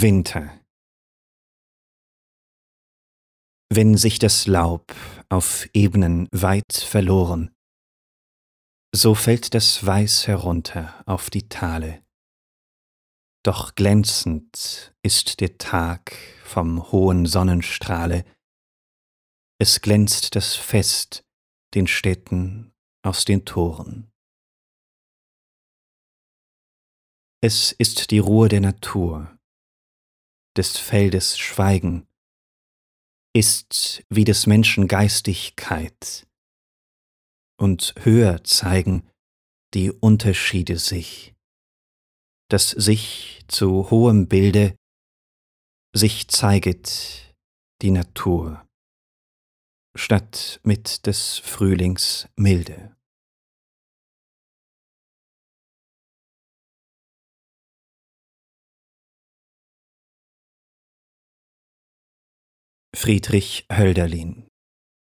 Winter Wenn sich das Laub auf Ebenen weit verloren, so fällt das Weiß herunter auf die Tale. Doch glänzend ist der Tag vom hohen Sonnenstrahle, es glänzt das Fest den Städten aus den Toren. Es ist die Ruhe der Natur, des Feldes Schweigen, ist wie des Menschen Geistigkeit, und höher zeigen die Unterschiede sich, dass sich zu hohem Bilde sich zeiget die Natur, statt mit des Frühlings Milde. Friedrich Hölderlin